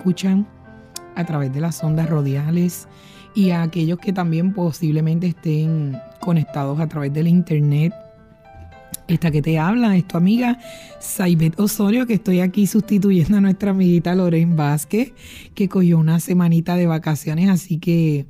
Escuchan a través de las ondas radiales y a aquellos que también posiblemente estén conectados a través del internet. Esta que te habla es tu amiga Saibet Osorio, que estoy aquí sustituyendo a nuestra amiguita Loren Vázquez, que cogió una semanita de vacaciones, así que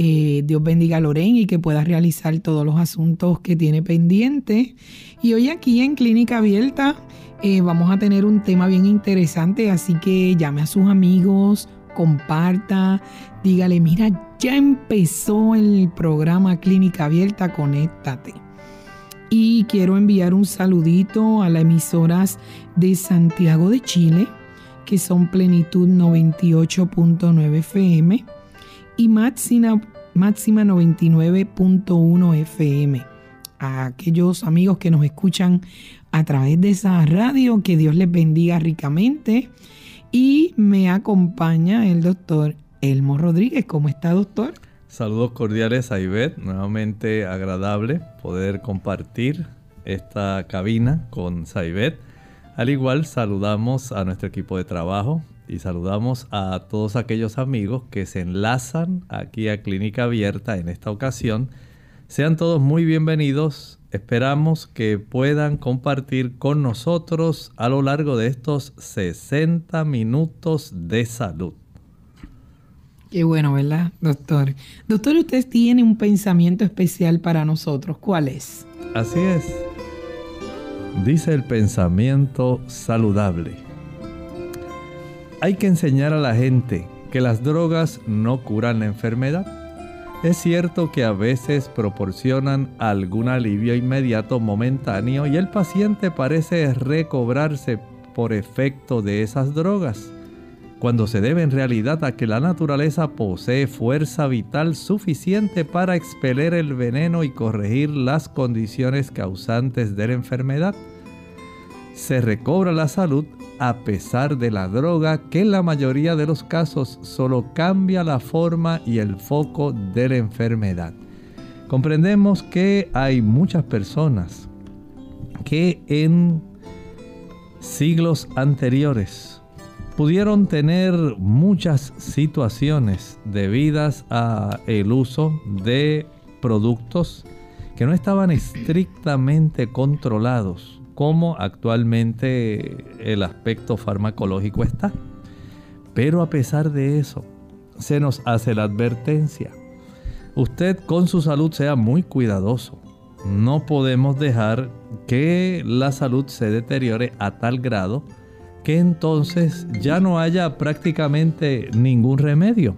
eh, Dios bendiga a Loren y que pueda realizar todos los asuntos que tiene pendientes. Y hoy aquí en Clínica Abierta eh, vamos a tener un tema bien interesante, así que llame a sus amigos, comparta, dígale, mira, ya empezó el programa Clínica Abierta, conéctate. Y quiero enviar un saludito a las emisoras de Santiago de Chile, que son Plenitud 98.9 FM y Máxima, máxima 99.1 FM. A aquellos amigos que nos escuchan a través de esa radio. Que Dios les bendiga ricamente. Y me acompaña el doctor Elmo Rodríguez. ¿Cómo está, doctor? Saludos cordiales a Ivette. Nuevamente agradable poder compartir esta cabina con Saibet. Al igual saludamos a nuestro equipo de trabajo y saludamos a todos aquellos amigos que se enlazan aquí a Clínica Abierta en esta ocasión. Sean todos muy bienvenidos Esperamos que puedan compartir con nosotros a lo largo de estos 60 minutos de salud. Qué bueno, ¿verdad, doctor? Doctor, usted tiene un pensamiento especial para nosotros. ¿Cuál es? Así es. Dice el pensamiento saludable. Hay que enseñar a la gente que las drogas no curan la enfermedad es cierto que a veces proporcionan algún alivio inmediato momentáneo y el paciente parece recobrarse por efecto de esas drogas, cuando se debe en realidad a que la naturaleza posee fuerza vital suficiente para expeler el veneno y corregir las condiciones causantes de la enfermedad. Se recobra la salud a pesar de la droga que en la mayoría de los casos solo cambia la forma y el foco de la enfermedad. Comprendemos que hay muchas personas que en siglos anteriores pudieron tener muchas situaciones debidas a el uso de productos que no estaban estrictamente controlados cómo actualmente el aspecto farmacológico está. Pero a pesar de eso, se nos hace la advertencia. Usted con su salud sea muy cuidadoso. No podemos dejar que la salud se deteriore a tal grado que entonces ya no haya prácticamente ningún remedio,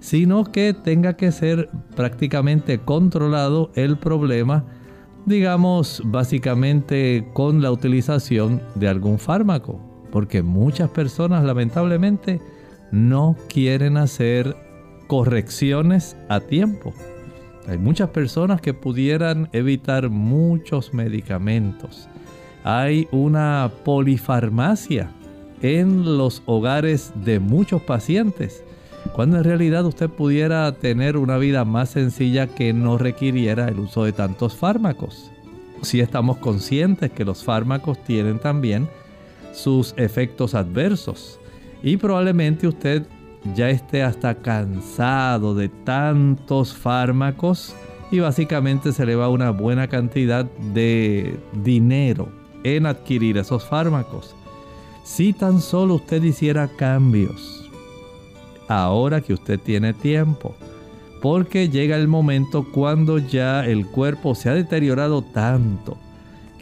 sino que tenga que ser prácticamente controlado el problema digamos básicamente con la utilización de algún fármaco, porque muchas personas lamentablemente no quieren hacer correcciones a tiempo. Hay muchas personas que pudieran evitar muchos medicamentos. Hay una polifarmacia en los hogares de muchos pacientes cuando en realidad usted pudiera tener una vida más sencilla que no requiriera el uso de tantos fármacos. Si estamos conscientes que los fármacos tienen también sus efectos adversos y probablemente usted ya esté hasta cansado de tantos fármacos y básicamente se le va una buena cantidad de dinero en adquirir esos fármacos. Si tan solo usted hiciera cambios, ahora que usted tiene tiempo, porque llega el momento cuando ya el cuerpo se ha deteriorado tanto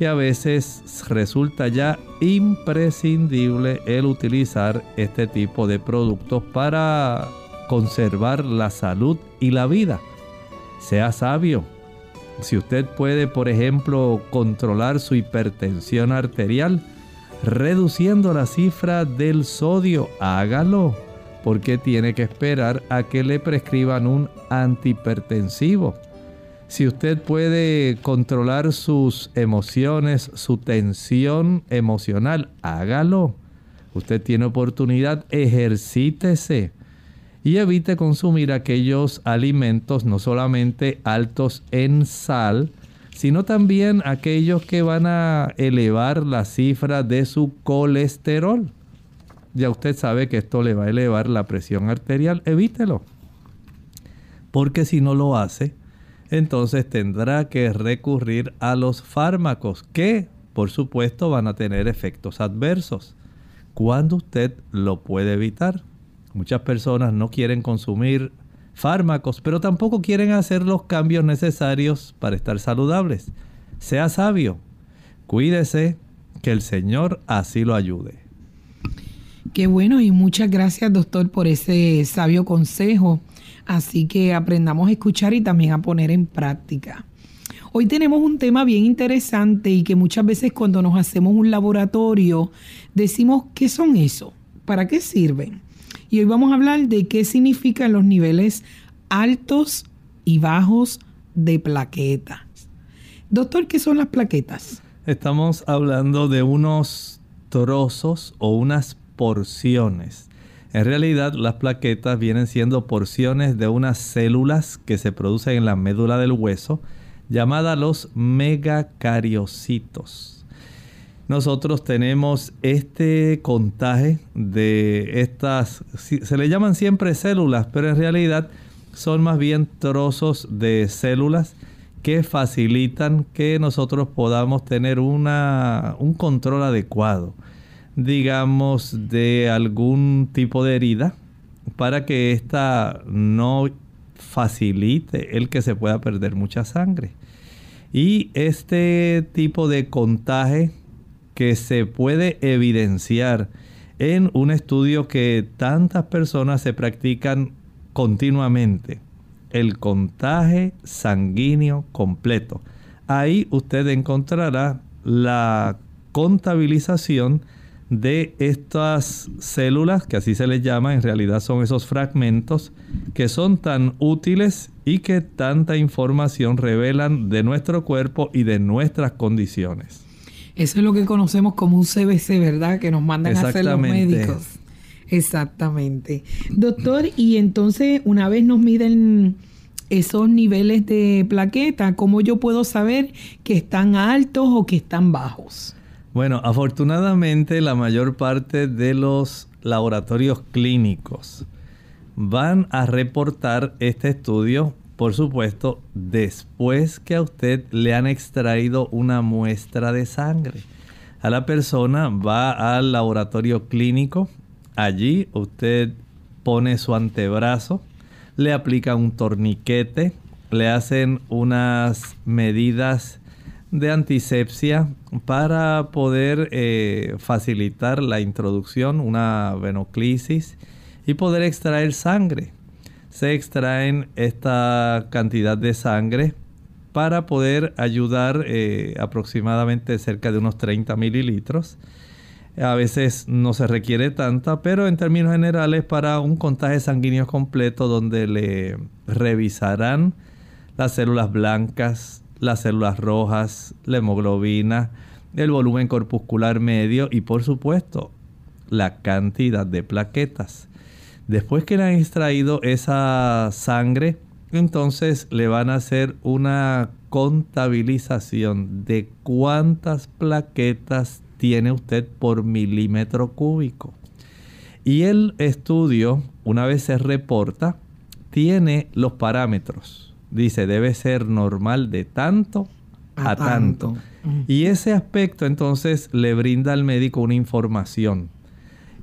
que a veces resulta ya imprescindible el utilizar este tipo de productos para conservar la salud y la vida. Sea sabio. Si usted puede, por ejemplo, controlar su hipertensión arterial, reduciendo la cifra del sodio, hágalo, porque tiene que esperar a que le prescriban un antihipertensivo si usted puede controlar sus emociones, su tensión emocional, hágalo. Usted tiene oportunidad, ejercítese y evite consumir aquellos alimentos no solamente altos en sal, sino también aquellos que van a elevar la cifra de su colesterol. Ya usted sabe que esto le va a elevar la presión arterial, evítelo. Porque si no lo hace, entonces tendrá que recurrir a los fármacos que, por supuesto, van a tener efectos adversos. ¿Cuándo usted lo puede evitar? Muchas personas no quieren consumir fármacos, pero tampoco quieren hacer los cambios necesarios para estar saludables. Sea sabio, cuídese, que el Señor así lo ayude. Qué bueno y muchas gracias doctor por ese sabio consejo. Así que aprendamos a escuchar y también a poner en práctica. Hoy tenemos un tema bien interesante y que muchas veces cuando nos hacemos un laboratorio decimos, ¿qué son eso? ¿Para qué sirven? Y hoy vamos a hablar de qué significan los niveles altos y bajos de plaquetas. Doctor, ¿qué son las plaquetas? Estamos hablando de unos trozos o unas porciones en realidad las plaquetas vienen siendo porciones de unas células que se producen en la médula del hueso llamadas los megacariocitos. Nosotros tenemos este contaje de estas, se le llaman siempre células, pero en realidad son más bien trozos de células que facilitan que nosotros podamos tener una, un control adecuado digamos, de algún tipo de herida para que ésta no facilite el que se pueda perder mucha sangre. Y este tipo de contaje que se puede evidenciar en un estudio que tantas personas se practican continuamente, el contaje sanguíneo completo. Ahí usted encontrará la contabilización de estas células, que así se les llama, en realidad son esos fragmentos que son tan útiles y que tanta información revelan de nuestro cuerpo y de nuestras condiciones. Eso es lo que conocemos como un CBC, ¿verdad? Que nos mandan a hacer los médicos. Exactamente. Doctor, y entonces una vez nos miden esos niveles de plaqueta, ¿cómo yo puedo saber que están altos o que están bajos? Bueno, afortunadamente la mayor parte de los laboratorios clínicos van a reportar este estudio, por supuesto, después que a usted le han extraído una muestra de sangre. A la persona va al laboratorio clínico, allí usted pone su antebrazo, le aplica un torniquete, le hacen unas medidas de antisepsia para poder eh, facilitar la introducción, una venoclisis y poder extraer sangre. Se extraen esta cantidad de sangre para poder ayudar eh, aproximadamente cerca de unos 30 mililitros. A veces no se requiere tanta, pero en términos generales para un contagio sanguíneo completo donde le revisarán las células blancas, las células rojas, la hemoglobina, el volumen corpuscular medio y por supuesto la cantidad de plaquetas. Después que le han extraído esa sangre, entonces le van a hacer una contabilización de cuántas plaquetas tiene usted por milímetro cúbico. Y el estudio, una vez se reporta, tiene los parámetros. Dice, debe ser normal de tanto a, tanto. Y ese aspecto entonces le brinda al médico una información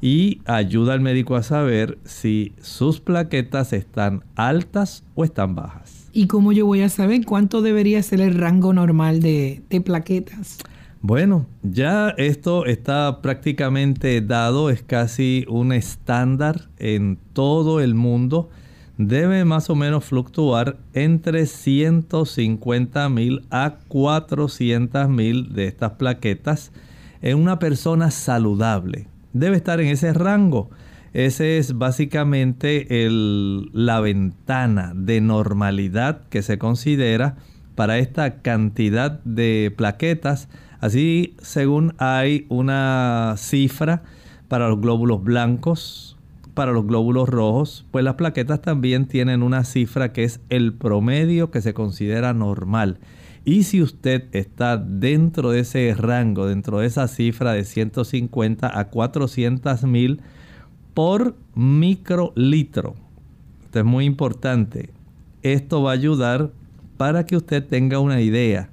y ayuda al médico a saber si sus plaquetas están altas o están bajas. ¿Y cómo yo voy a saber cuánto debería ser el rango normal de, de plaquetas? Bueno, ya esto está prácticamente dado, es casi un estándar en todo el mundo. Debe más o menos fluctuar entre 150 mil a 400 mil de estas plaquetas en una persona saludable. Debe estar en ese rango. Ese es básicamente la ventana de normalidad que se considera para esta cantidad de plaquetas Así, según hay una cifra para los glóbulos blancos, para los glóbulos rojos, pues las plaquetas también tienen una cifra que es el promedio que se considera normal. Y si usted está dentro de ese rango, dentro de esa cifra de 150 a 400 mil por microlitro, esto es muy importante. Esto va a ayudar para que usted tenga una idea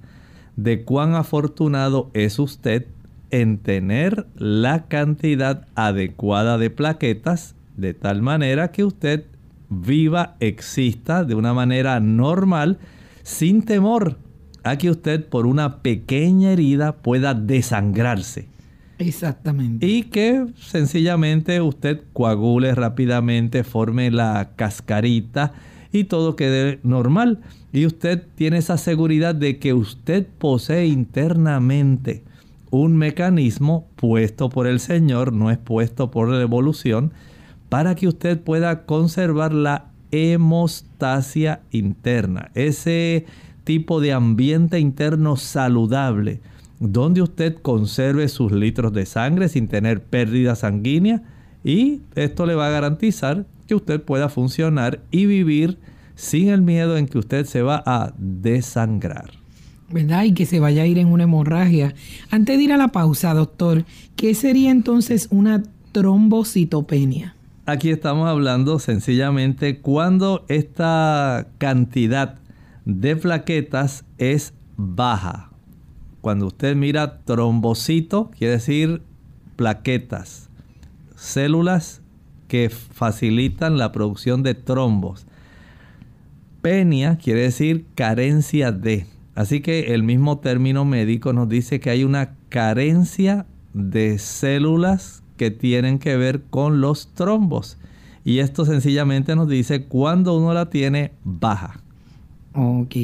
de cuán afortunado es usted en tener la cantidad adecuada de plaquetas de tal manera que usted viva, exista de una manera normal sin temor a que usted por una pequeña herida pueda desangrarse. Exactamente. Y que sencillamente usted coagule rápidamente, forme la cascarita y todo quede normal. Y usted tiene esa seguridad de que usted posee internamente un mecanismo puesto por el Señor, no es puesto por la evolución, para que usted pueda conservar la hemostasia interna, ese tipo de ambiente interno saludable, donde usted conserve sus litros de sangre sin tener pérdida sanguínea y esto le va a garantizar que usted pueda funcionar y vivir sin el miedo en que usted se va a desangrar. ¿Verdad? Y que se vaya a ir en una hemorragia. Antes de ir a la pausa, doctor, ¿qué sería entonces una trombocitopenia? Aquí estamos hablando sencillamente cuando esta cantidad de plaquetas es baja. Cuando usted mira trombocito, quiere decir plaquetas, células que facilitan la producción de trombos. Penia quiere decir carencia de. Así que el mismo término médico nos dice que hay una carencia de células que tienen que ver con los trombos. Y esto sencillamente nos dice cuando uno la tiene baja. Ok,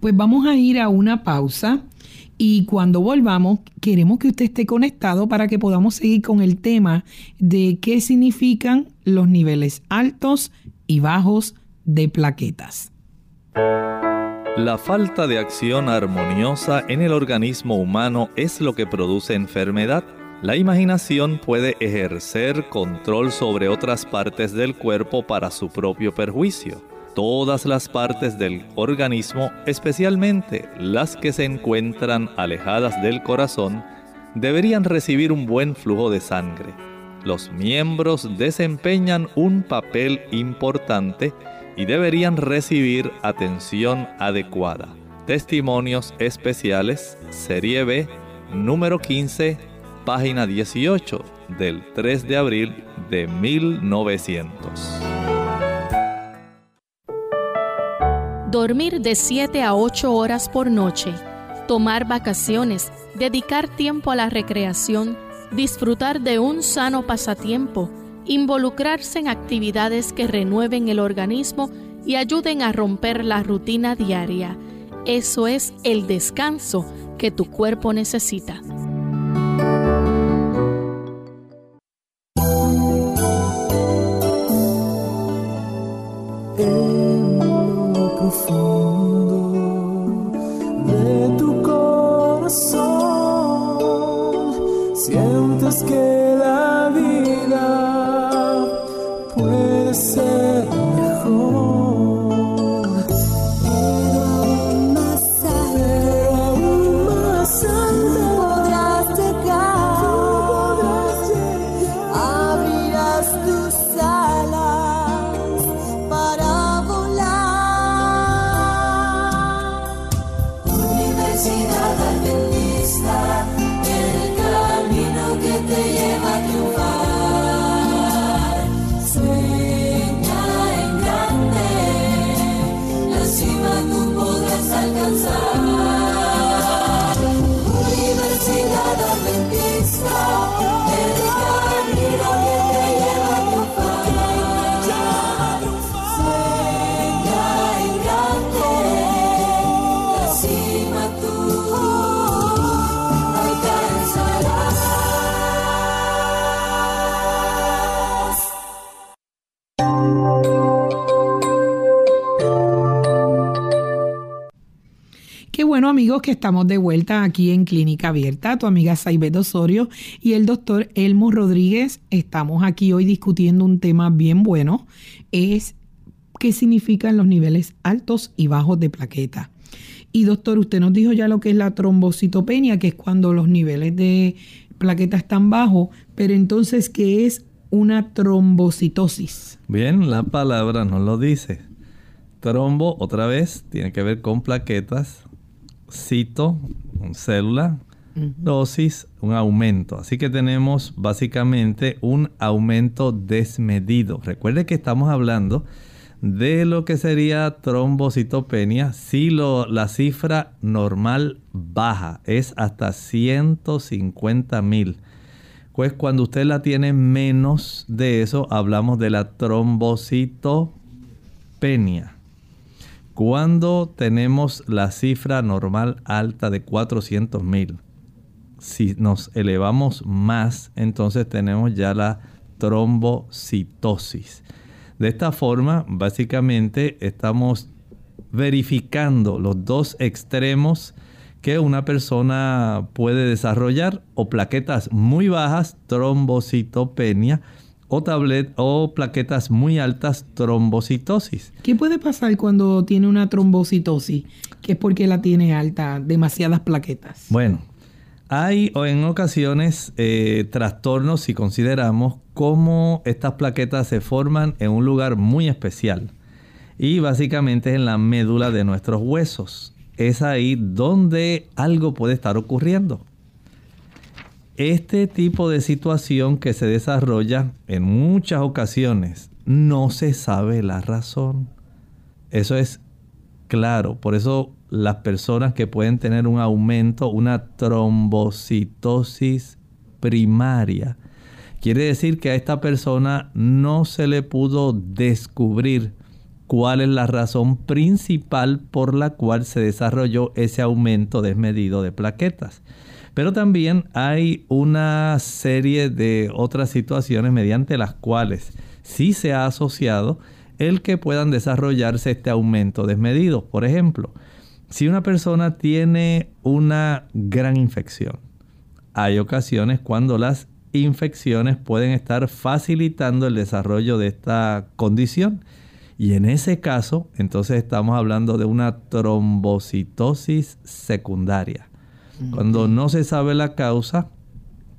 pues vamos a ir a una pausa y cuando volvamos queremos que usted esté conectado para que podamos seguir con el tema de qué significan los niveles altos y bajos de plaquetas. La falta de acción armoniosa en el organismo humano es lo que produce enfermedad. La imaginación puede ejercer control sobre otras partes del cuerpo para su propio perjuicio. Todas las partes del organismo, especialmente las que se encuentran alejadas del corazón, deberían recibir un buen flujo de sangre. Los miembros desempeñan un papel importante y deberían recibir atención adecuada. Testimonios especiales, Serie B, número 15, página 18, del 3 de abril de 1900. Dormir de 7 a 8 horas por noche, tomar vacaciones, dedicar tiempo a la recreación, disfrutar de un sano pasatiempo, involucrarse en actividades que renueven el organismo y ayuden a romper la rutina diaria. Eso es el descanso que tu cuerpo necesita. Sientes que la vida puede amigos, que estamos de vuelta aquí en Clínica Abierta, tu amiga Saibet Osorio y el doctor Elmo Rodríguez. Estamos aquí hoy discutiendo un tema bien bueno, es qué significan los niveles altos y bajos de plaqueta. Y doctor, usted nos dijo ya lo que es la trombocitopenia, que es cuando los niveles de plaqueta están bajos, pero entonces, ¿qué es una trombocitosis? Bien, la palabra nos lo dice. Trombo, otra vez, tiene que ver con plaquetas. Cito, célula. Dosis, un aumento. Así que tenemos básicamente un aumento desmedido. Recuerde que estamos hablando de lo que sería trombocitopenia si lo, la cifra normal baja es hasta 150 mil. Pues cuando usted la tiene menos de eso, hablamos de la trombocitopenia. Cuando tenemos la cifra normal alta de 400 mil, si nos elevamos más, entonces tenemos ya la trombocitosis. De esta forma, básicamente estamos verificando los dos extremos que una persona puede desarrollar o plaquetas muy bajas, trombocitopenia, o, tablet, o plaquetas muy altas, trombocitosis. ¿Qué puede pasar cuando tiene una trombocitosis? Que es porque la tiene alta, demasiadas plaquetas. Bueno, hay en ocasiones eh, trastornos si consideramos cómo estas plaquetas se forman en un lugar muy especial y básicamente es en la médula de nuestros huesos. Es ahí donde algo puede estar ocurriendo. Este tipo de situación que se desarrolla en muchas ocasiones no se sabe la razón. Eso es claro. Por eso las personas que pueden tener un aumento, una trombocitosis primaria, quiere decir que a esta persona no se le pudo descubrir cuál es la razón principal por la cual se desarrolló ese aumento desmedido de plaquetas. Pero también hay una serie de otras situaciones mediante las cuales sí se ha asociado el que puedan desarrollarse este aumento desmedido. Por ejemplo, si una persona tiene una gran infección, hay ocasiones cuando las infecciones pueden estar facilitando el desarrollo de esta condición. Y en ese caso, entonces estamos hablando de una trombocitosis secundaria. Cuando no se sabe la causa,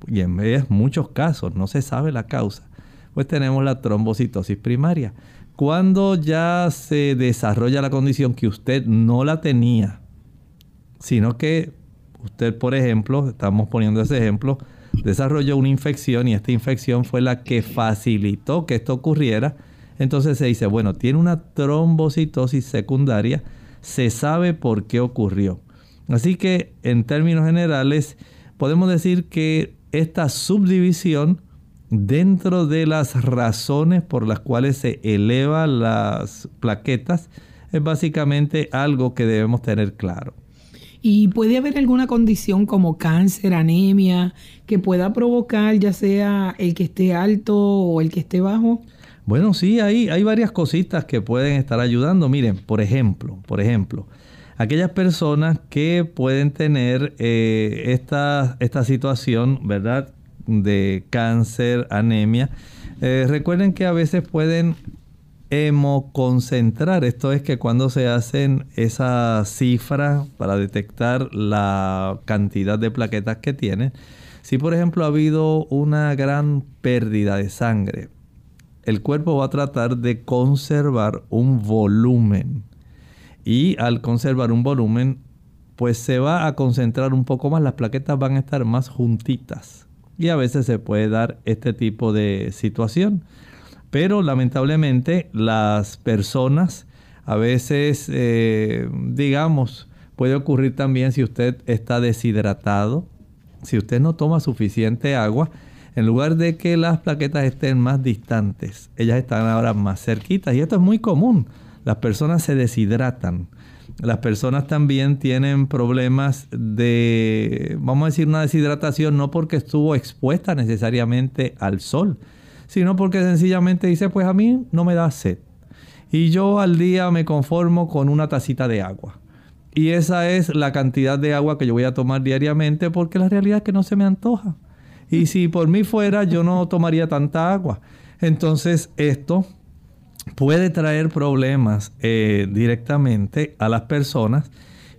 y en muchos casos no se sabe la causa, pues tenemos la trombocitosis primaria. Cuando ya se desarrolla la condición que usted no la tenía, sino que usted, por ejemplo, estamos poniendo ese ejemplo, desarrolló una infección y esta infección fue la que facilitó que esto ocurriera, entonces se dice, bueno, tiene una trombocitosis secundaria, se sabe por qué ocurrió. Así que en términos generales podemos decir que esta subdivisión dentro de las razones por las cuales se elevan las plaquetas es básicamente algo que debemos tener claro. ¿Y puede haber alguna condición como cáncer, anemia, que pueda provocar ya sea el que esté alto o el que esté bajo? Bueno, sí, hay, hay varias cositas que pueden estar ayudando. Miren, por ejemplo, por ejemplo, aquellas personas que pueden tener eh, esta, esta situación, ¿verdad? De cáncer, anemia. Eh, recuerden que a veces pueden hemoconcentrar. Esto es que cuando se hacen esa cifra para detectar la cantidad de plaquetas que tienen, si por ejemplo ha habido una gran pérdida de sangre, el cuerpo va a tratar de conservar un volumen y al conservar un volumen, pues se va a concentrar un poco más, las plaquetas van a estar más juntitas. Y a veces se puede dar este tipo de situación. Pero lamentablemente las personas, a veces, eh, digamos, puede ocurrir también si usted está deshidratado, si usted no toma suficiente agua, en lugar de que las plaquetas estén más distantes, ellas están ahora más cerquitas. Y esto es muy común las personas se deshidratan. Las personas también tienen problemas de, vamos a decir, una deshidratación no porque estuvo expuesta necesariamente al sol, sino porque sencillamente dice, pues a mí no me da sed. Y yo al día me conformo con una tacita de agua. y esa es la cantidad de agua que yo voy a tomar diariamente porque la realidad es que no se me antoja. Y si por mí fuera, yo no tomaría tanta agua. Entonces esto puede traer problemas eh, directamente a las personas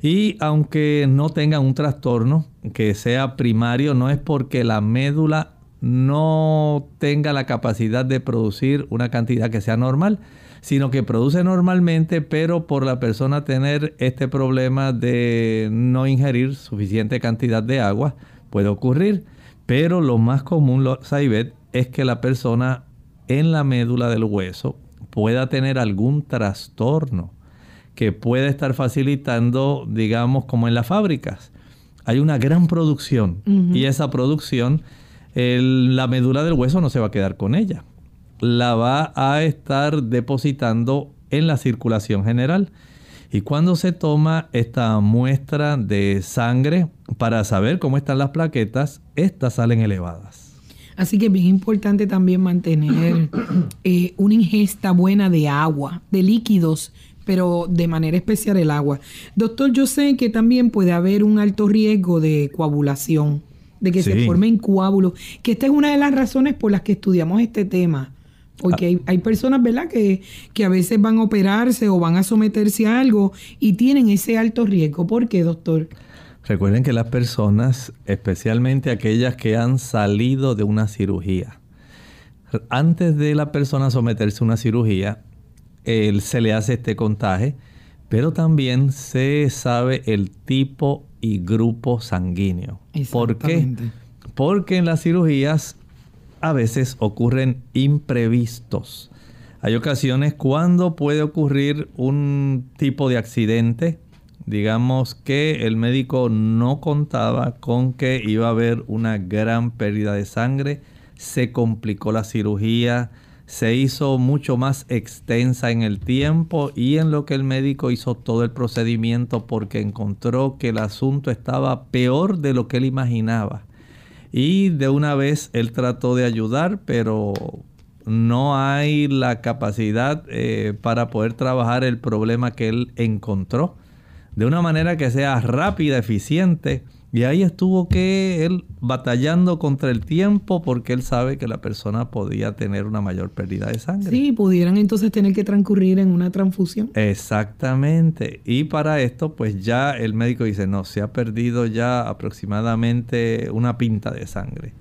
y aunque no tengan un trastorno que sea primario, no es porque la médula no tenga la capacidad de producir una cantidad que sea normal, sino que produce normalmente, pero por la persona tener este problema de no ingerir suficiente cantidad de agua, puede ocurrir. Pero lo más común, Saibet, es que la persona en la médula del hueso pueda tener algún trastorno que pueda estar facilitando, digamos, como en las fábricas. Hay una gran producción y esa producción, la médula del hueso no se va a quedar con ella la va a estar depositando en la circulación general. Y cuando se toma esta muestra de sangre para saber cómo están las plaquetas, estas salen elevadas. Así que es bien importante también mantener eh, una ingesta buena de agua, de líquidos, pero de manera especial el agua. Doctor, yo sé que también puede haber un alto riesgo de coagulación, de que se formen coágulos, que esta es una de las razones por las que estudiamos este tema porque hay, personas, ¿verdad?, que, que, a veces van a operarse o van a someterse a algo y tienen ese alto riesgo. ¿Por qué, doctor? Recuerden que las personas, especialmente aquellas que han salido de una cirugía, antes de la persona someterse a una cirugía, él, se le hace este contaje, pero también se sabe el tipo y grupo sanguíneo. ¿Por qué? Porque en las cirugías a veces ocurren imprevistos. Hay ocasiones cuando puede ocurrir un tipo de accidente, digamos que el médico no contaba con que iba a haber una gran pérdida de sangre, se complicó la cirugía, se hizo mucho más extensa en el tiempo y en lo que el médico hizo todo el procedimiento porque encontró que el asunto estaba peor de lo que él imaginaba. Y de una vez él trató de ayudar, pero no hay la capacidad eh, para poder trabajar el problema que él encontró de una manera que sea rápida, eficiente y ahí estuvo que él batallando contra el tiempo porque él sabe que la persona podía tener una mayor pérdida de sangre. Sí, pudieran entonces tener que transcurrir en una transfusión. Exactamente. Y para esto, pues ya el médico dice, no, se ha perdido ya aproximadamente una pinta de sangre.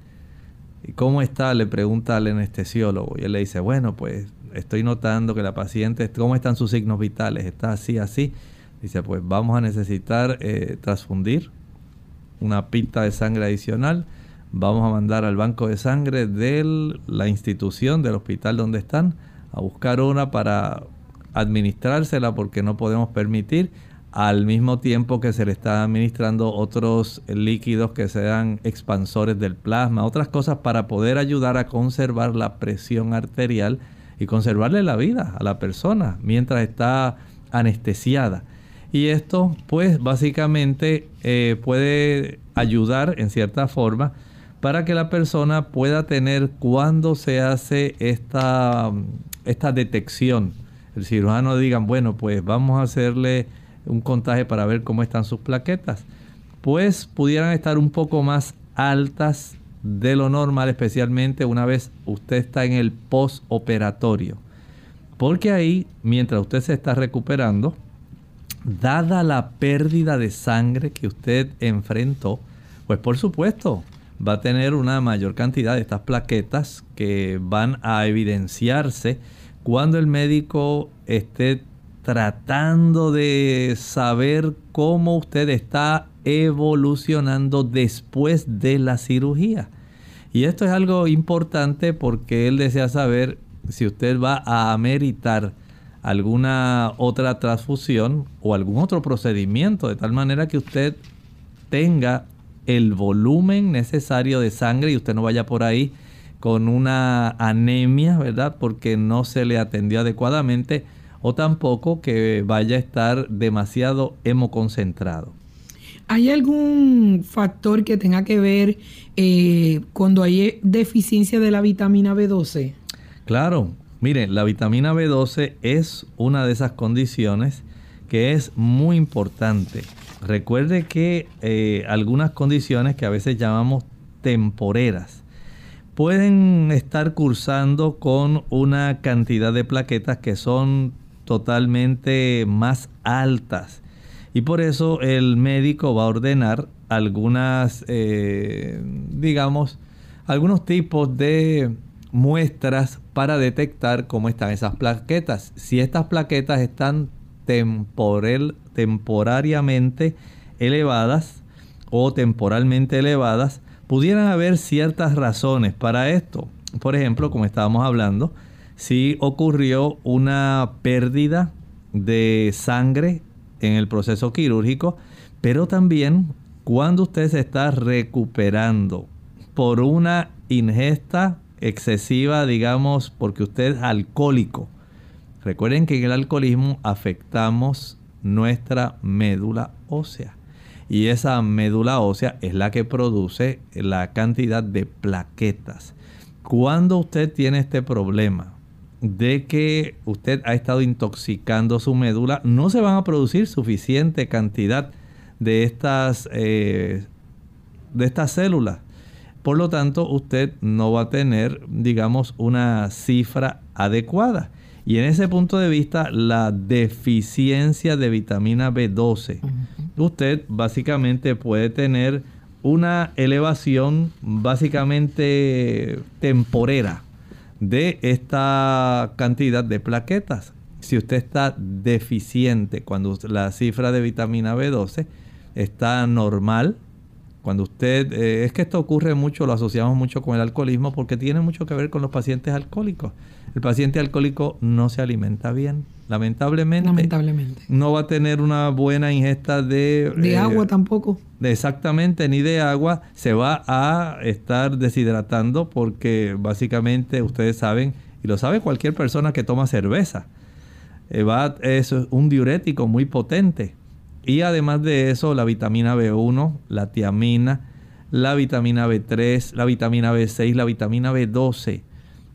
¿Y cómo está? Le pregunta al anestesiólogo. Y él le dice, bueno, pues estoy notando que la paciente, ¿cómo están sus signos vitales? Está así, así. Dice, pues vamos a necesitar eh, transfundir una pista de sangre adicional. Vamos a mandar al banco de sangre de la institución, del hospital donde están, a buscar una para administrársela porque no podemos permitir al mismo tiempo que se le está administrando otros líquidos que sean expansores del plasma, otras cosas para poder ayudar a conservar la presión arterial y conservarle la vida a la persona mientras está anestesiada. Y esto pues básicamente eh, puede ayudar en cierta forma para que la persona pueda tener cuando se hace esta, esta detección. El cirujano diga, bueno, pues vamos a hacerle un contaje para ver cómo están sus plaquetas. Pues pudieran estar un poco más altas de lo normal, especialmente una vez usted está en el postoperatorio. Porque ahí, mientras usted se está recuperando, dada la pérdida de sangre que usted enfrentó, pues por supuesto va a tener una mayor cantidad de estas plaquetas que van a evidenciarse cuando el médico esté tratando de saber cómo usted está evolucionando después de la cirugía. Y esto es algo importante porque él desea saber si usted va a ameritar alguna otra transfusión o algún otro procedimiento, de tal manera que usted tenga el volumen necesario de sangre y usted no vaya por ahí con una anemia, ¿verdad? Porque no se le atendió adecuadamente o tampoco que vaya a estar demasiado hemoconcentrado. ¿Hay algún factor que tenga que ver eh, cuando hay deficiencia de la vitamina B12? Claro, Miren, la vitamina B12 es una de esas condiciones que es muy importante. Recuerde que eh, algunas condiciones que a veces llamamos temporeras pueden estar cursando con una cantidad de plaquetas que son totalmente más altas. Y por eso el médico va a ordenar algunas, eh, digamos, algunos tipos de muestras para detectar cómo están esas plaquetas. Si estas plaquetas están temporal, temporariamente elevadas o temporalmente elevadas, pudieran haber ciertas razones para esto. Por ejemplo, como estábamos hablando, si ocurrió una pérdida de sangre en el proceso quirúrgico, pero también cuando usted se está recuperando por una ingesta excesiva, digamos, porque usted es alcohólico. Recuerden que en el alcoholismo afectamos nuestra médula ósea. Y esa médula ósea es la que produce la cantidad de plaquetas. Cuando usted tiene este problema de que usted ha estado intoxicando su médula, no se van a producir suficiente cantidad de estas, eh, de estas células. Por lo tanto, usted no va a tener, digamos, una cifra adecuada. Y en ese punto de vista, la deficiencia de vitamina B12, usted básicamente puede tener una elevación básicamente temporera de esta cantidad de plaquetas. Si usted está deficiente cuando la cifra de vitamina B12 está normal, cuando usted, eh, es que esto ocurre mucho, lo asociamos mucho con el alcoholismo porque tiene mucho que ver con los pacientes alcohólicos. El paciente alcohólico no se alimenta bien, lamentablemente. Lamentablemente. No va a tener una buena ingesta de... De eh, agua tampoco. exactamente, ni de agua. Se va a estar deshidratando porque básicamente ustedes saben, y lo sabe cualquier persona que toma cerveza, eh, va, es un diurético muy potente y además de eso, la vitamina B1, la tiamina, la vitamina B3, la vitamina B6, la vitamina B12,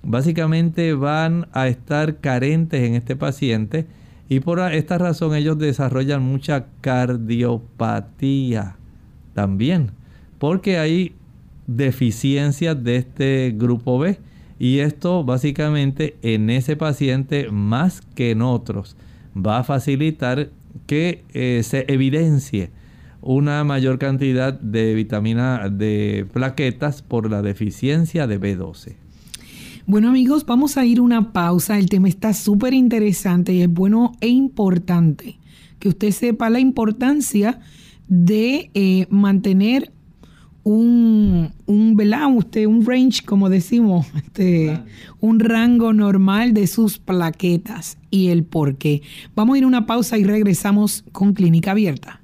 básicamente van a estar carentes en este paciente y por esta razón ellos desarrollan mucha cardiopatía también, porque hay deficiencias de este grupo B y esto básicamente en ese paciente más que en otros. Va a facilitar que eh, se evidencie una mayor cantidad de vitamina de plaquetas por la deficiencia de B12. Bueno amigos, vamos a ir una pausa. El tema está súper interesante y es bueno e importante que usted sepa la importancia de eh, mantener un, un, Usted, un range, como decimos, este, un rango normal de sus plaquetas y el por qué. Vamos a ir a una pausa y regresamos con Clínica Abierta.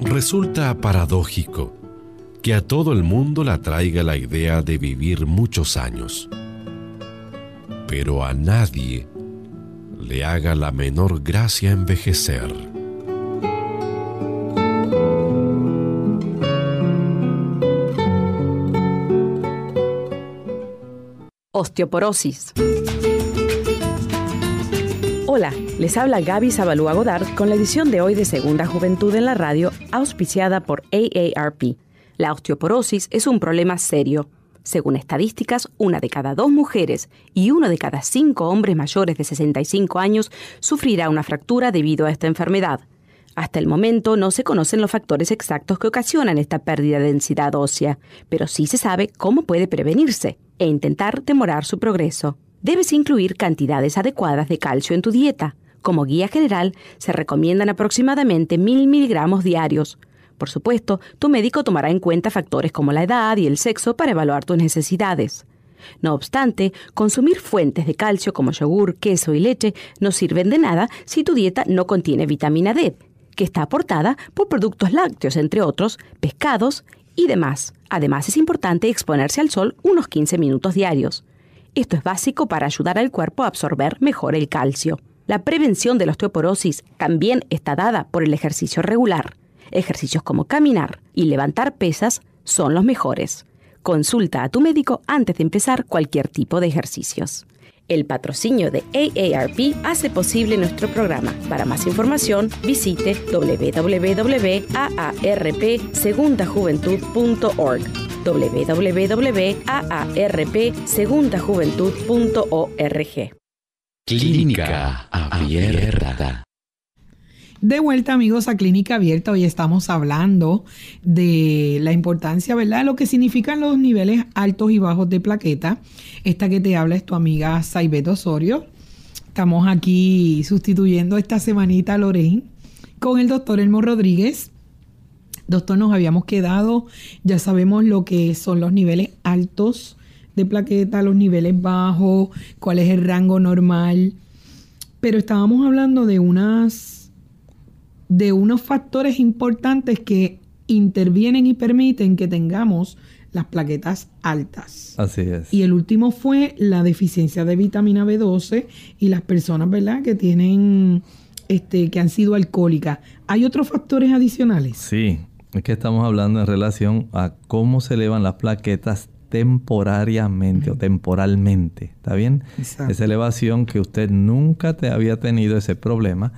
Resulta paradójico que a todo el mundo le atraiga la idea de vivir muchos años, pero a nadie le haga la menor gracia envejecer. Osteoporosis. Hola, les habla Gaby Zabalúa Godard con la edición de hoy de Segunda Juventud en la Radio, auspiciada por AARP. La osteoporosis es un problema serio según estadísticas, una de cada dos mujeres y uno de cada cinco hombres mayores de 65 años sufrirá una fractura debido a esta enfermedad. Hasta el momento no se conocen los factores exactos que ocasionan esta pérdida de densidad ósea, pero sí se sabe cómo puede prevenirse e intentar demorar su progreso. Debes incluir cantidades adecuadas de calcio en tu dieta. Como guía general, se recomiendan aproximadamente 1000 miligramos diarios, por supuesto, tu médico tomará en cuenta factores como la edad y el sexo para evaluar tus necesidades. No obstante, consumir fuentes de calcio como yogur, queso y leche no sirven de nada si tu dieta no contiene vitamina D, que está aportada por productos lácteos, entre otros, pescados y demás. Además, es importante exponerse al sol unos 15 minutos diarios. Esto es básico para ayudar al cuerpo a absorber mejor el calcio. La prevención de la osteoporosis también está dada por el ejercicio regular. Ejercicios como caminar y levantar pesas son los mejores. Consulta a tu médico antes de empezar cualquier tipo de ejercicios. El patrocinio de AARP hace posible nuestro programa. Para más información, visite www.aarpsegundajuventud.org www.aarpsegundajuventud.org Clínica Abierta. De vuelta amigos a Clínica Abierta, hoy estamos hablando de la importancia, ¿verdad? Lo que significan los niveles altos y bajos de plaqueta. Esta que te habla es tu amiga Saibet Osorio. Estamos aquí sustituyendo esta semanita a Lorraine con el doctor Elmo Rodríguez. Doctor, nos habíamos quedado, ya sabemos lo que son los niveles altos de plaqueta, los niveles bajos, cuál es el rango normal. Pero estábamos hablando de unas de unos factores importantes que intervienen y permiten que tengamos las plaquetas altas. Así es. Y el último fue la deficiencia de vitamina B12 y las personas, ¿verdad?, que tienen, este, que han sido alcohólicas. ¿Hay otros factores adicionales? Sí, es que estamos hablando en relación a cómo se elevan las plaquetas temporariamente o temporalmente, ¿está bien? Esa elevación que usted nunca te había tenido ese problema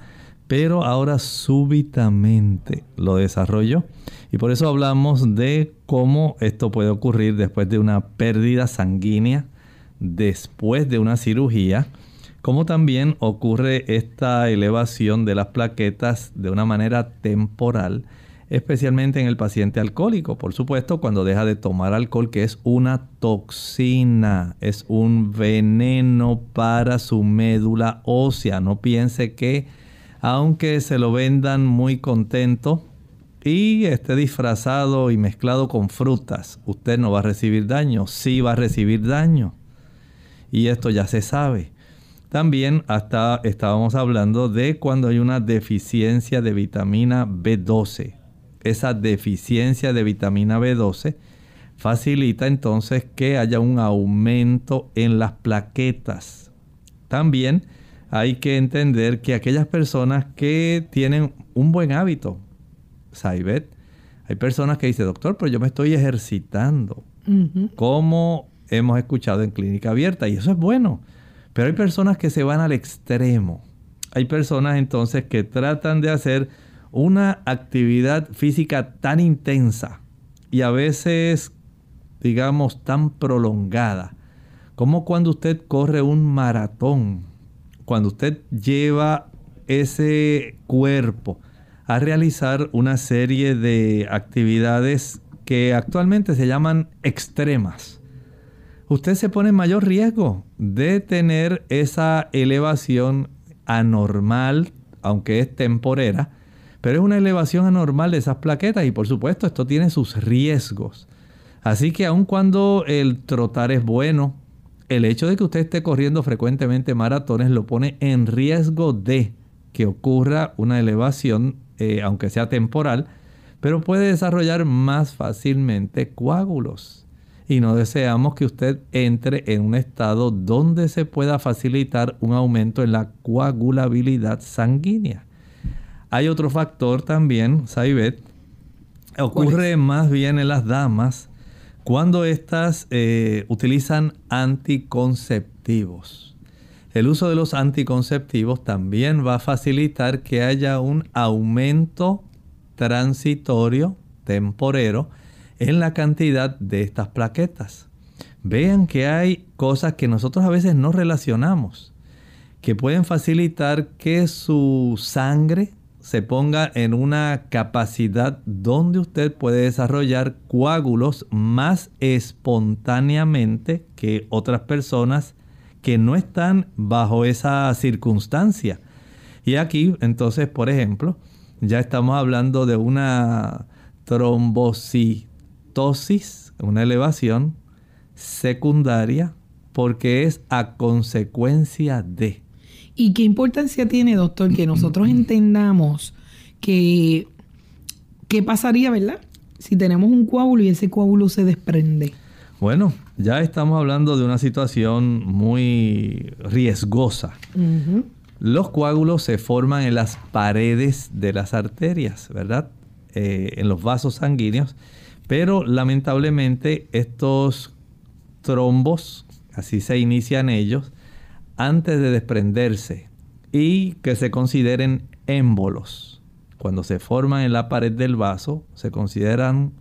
pero ahora súbitamente lo desarrolló. Y por eso hablamos de cómo esto puede ocurrir después de una pérdida sanguínea, después de una cirugía, cómo también ocurre esta elevación de las plaquetas de una manera temporal, especialmente en el paciente alcohólico. Por supuesto, cuando deja de tomar alcohol, que es una toxina, es un veneno para su médula ósea. No piense que aunque se lo vendan muy contento y esté disfrazado y mezclado con frutas, usted no va a recibir daño, sí va a recibir daño. Y esto ya se sabe. También hasta estábamos hablando de cuando hay una deficiencia de vitamina B12. Esa deficiencia de vitamina B12 facilita entonces que haya un aumento en las plaquetas. También hay que entender que aquellas personas que tienen un buen hábito, Saibet, hay personas que dicen, doctor, pero yo me estoy ejercitando, como hemos escuchado en clínica abierta, y eso es bueno. Pero hay personas que se van al extremo. Hay personas entonces que tratan de hacer una actividad física tan intensa y a veces, digamos, tan prolongada, como cuando usted corre un maratón cuando usted lleva ese cuerpo a realizar una serie de actividades que actualmente se llaman extremas, usted se pone en mayor riesgo de tener esa elevación anormal, aunque es temporera, pero es una elevación anormal de esas plaquetas y por supuesto esto tiene sus riesgos. Así que aun cuando el trotar es bueno, el hecho de que usted esté corriendo frecuentemente maratones lo pone en riesgo de que ocurra una elevación, eh, aunque sea temporal, pero puede desarrollar más fácilmente coágulos. Y no deseamos que usted entre en un estado donde se pueda facilitar un aumento en la coagulabilidad sanguínea. Hay otro factor también, Saibet, ocurre más bien en las damas cuando éstas eh, utilizan anticonceptivos. El uso de los anticonceptivos también va a facilitar que haya un aumento transitorio, temporero, en la cantidad de estas plaquetas. Vean que hay cosas que nosotros a veces no relacionamos, que pueden facilitar que su sangre se ponga en una capacidad donde usted puede desarrollar coágulos más espontáneamente que otras personas que no están bajo esa circunstancia. Y aquí, entonces, por ejemplo, ya estamos hablando de una trombocitosis, una elevación secundaria, porque es a consecuencia de ¿Y qué importancia tiene, doctor, que nosotros entendamos que qué pasaría, ¿verdad? Si tenemos un coágulo y ese coágulo se desprende. Bueno, ya estamos hablando de una situación muy riesgosa. Los coágulos se forman en las paredes de las arterias, ¿verdad? Eh, en los vasos sanguíneos, Pero lamentablemente estos trombos, así se inician ellos, antes de desprenderse y que se consideren émbolos. Cuando se forman en la pared del vaso, se consideran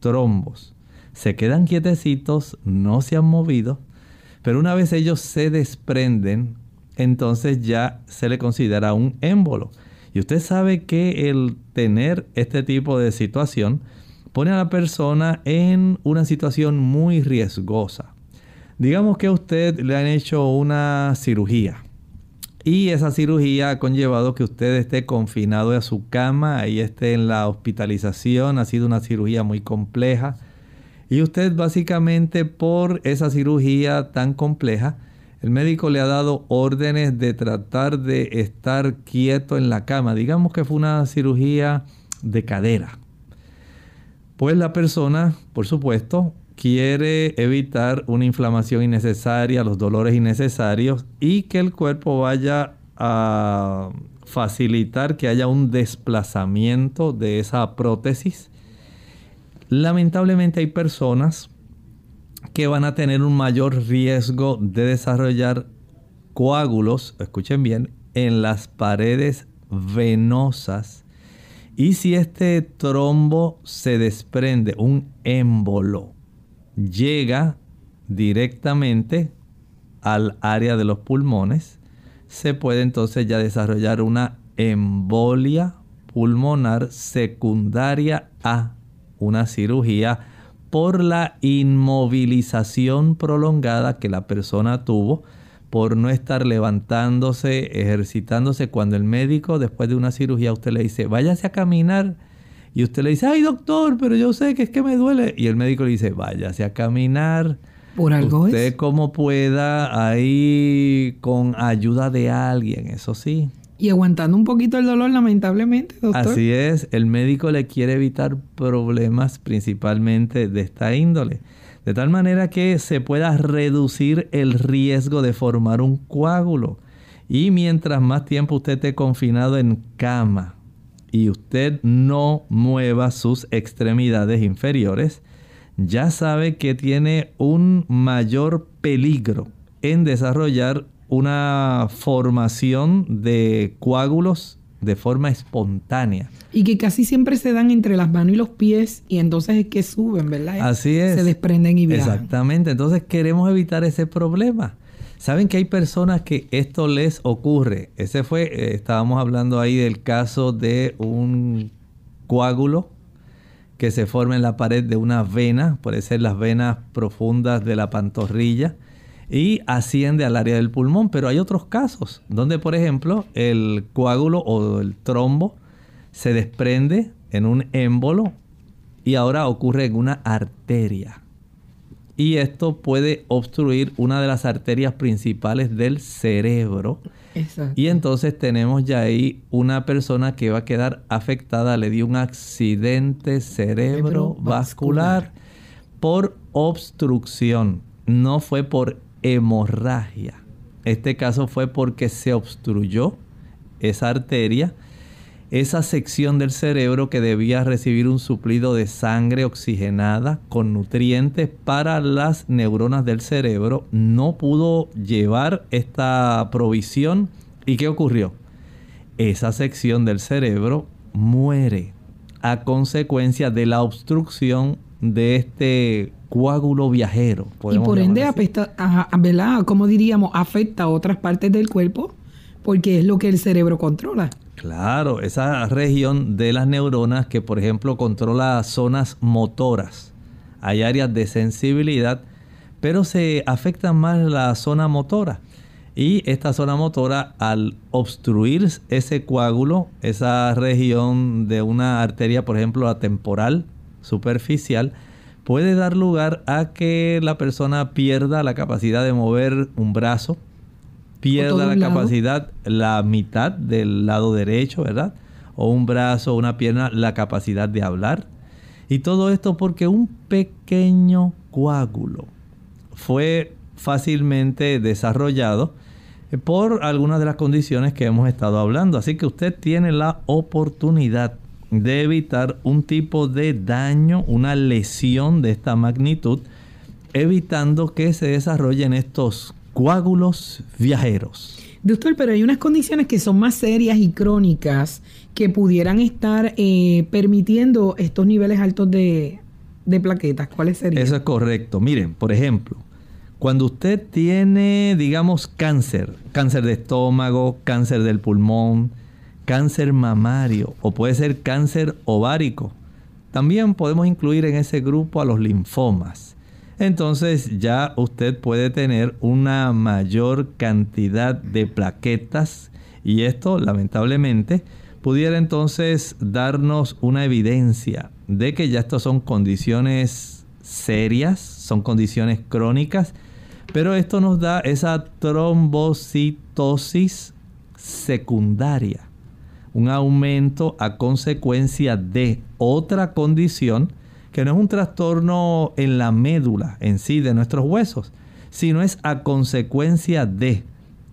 trombos. Se quedan quietecitos, no se han movido, pero una vez ellos se desprenden, entonces ya se le considera un émbolo. Y usted sabe que el tener este tipo de situación pone a la persona en una situación muy riesgosa. Digamos que a usted le han hecho una cirugía y esa cirugía ha conllevado que usted esté confinado a su cama y esté en la hospitalización. Ha sido una cirugía muy compleja. Y usted básicamente por esa cirugía tan compleja, el médico le ha dado órdenes de tratar de estar quieto en la cama. Digamos que fue una cirugía de cadera. Pues la persona, por supuesto, quiere evitar una inflamación innecesaria, los dolores innecesarios y que el cuerpo vaya a facilitar que haya un desplazamiento de esa prótesis. Lamentablemente hay personas que van a tener un mayor riesgo de desarrollar coágulos, escuchen bien, en las paredes venosas. Y si este trombo se desprende, un émbolo, llega directamente al área de los pulmones, se puede entonces ya desarrollar una embolia pulmonar secundaria a una cirugía por la inmovilización prolongada que la persona tuvo por no estar levantándose, ejercitándose. Cuando el médico después de una cirugía usted le dice, váyase a caminar y usted le dice, ay doctor, pero yo sé que es que me duele. Y el médico le dice, váyase a caminar. Por algo usted como pueda, ahí con ayuda de alguien, eso sí. Y aguantando un poquito el dolor, lamentablemente, doctor. Así es, el médico le quiere evitar problemas principalmente de esta índole. De tal manera que se pueda reducir el riesgo de formar un coágulo. Y mientras más tiempo usted esté confinado en cama, y usted no mueva sus extremidades inferiores, ya sabe que tiene un mayor peligro en desarrollar una formación de coágulos de forma espontánea. Y que casi siempre se dan entre las manos y los pies y entonces es que suben, ¿verdad? Así es. Se desprenden y viajan. Exactamente, entonces queremos evitar ese problema. Saben que hay personas que esto les ocurre. Ese fue, eh, estábamos hablando ahí del caso de un coágulo que se forma en la pared de una vena, puede ser las venas profundas de la pantorrilla, y asciende al área del pulmón. Pero hay otros casos donde, por ejemplo, el coágulo o el trombo se desprende en un émbolo y ahora ocurre en una arteria y esto puede obstruir una de las arterias principales del cerebro. Y entonces tenemos ya ahí una persona que va a quedar afectada, le dio un accidente cerebrovascular por obstrucción, no fue por hemorragia. Este caso fue porque se obstruyó esa arteria esa sección del cerebro que debía recibir un suplido de sangre oxigenada con nutrientes para las neuronas del cerebro no pudo llevar esta provisión. ¿Y qué ocurrió? Esa sección del cerebro muere a consecuencia de la obstrucción de este coágulo viajero. Y por ende, apesta, ¿verdad? ¿Cómo diríamos? Afecta a otras partes del cuerpo porque es lo que el cerebro controla. Claro, esa región de las neuronas que por ejemplo controla zonas motoras. Hay áreas de sensibilidad, pero se afecta más la zona motora. Y esta zona motora, al obstruir ese coágulo, esa región de una arteria, por ejemplo, la temporal superficial, puede dar lugar a que la persona pierda la capacidad de mover un brazo, pierda la capacidad, la mitad del lado derecho, ¿verdad? O un brazo, una pierna, la capacidad de hablar. Y todo esto porque un pequeño coágulo fue fácilmente desarrollado por algunas de las condiciones que hemos estado hablando. Así que usted tiene la oportunidad de evitar un tipo de daño, una lesión de esta magnitud, evitando que se desarrollen estos coágulos viajeros. Doctor, pero hay unas condiciones que son más serias y crónicas que pudieran estar eh, permitiendo estos niveles altos de, de plaquetas. ¿Cuáles serían? Eso es correcto. Miren, por ejemplo, cuando usted tiene, digamos, cáncer, cáncer de estómago, cáncer del pulmón, cáncer mamario o puede ser cáncer ovárico, también podemos incluir en ese grupo a los linfomas. Entonces ya usted puede tener una mayor cantidad de plaquetas y esto lamentablemente pudiera entonces darnos una evidencia de que ya estas son condiciones serias, son condiciones crónicas, pero esto nos da esa trombocitosis secundaria, un aumento a consecuencia de otra condición que no es un trastorno en la médula en sí de nuestros huesos, sino es a consecuencia de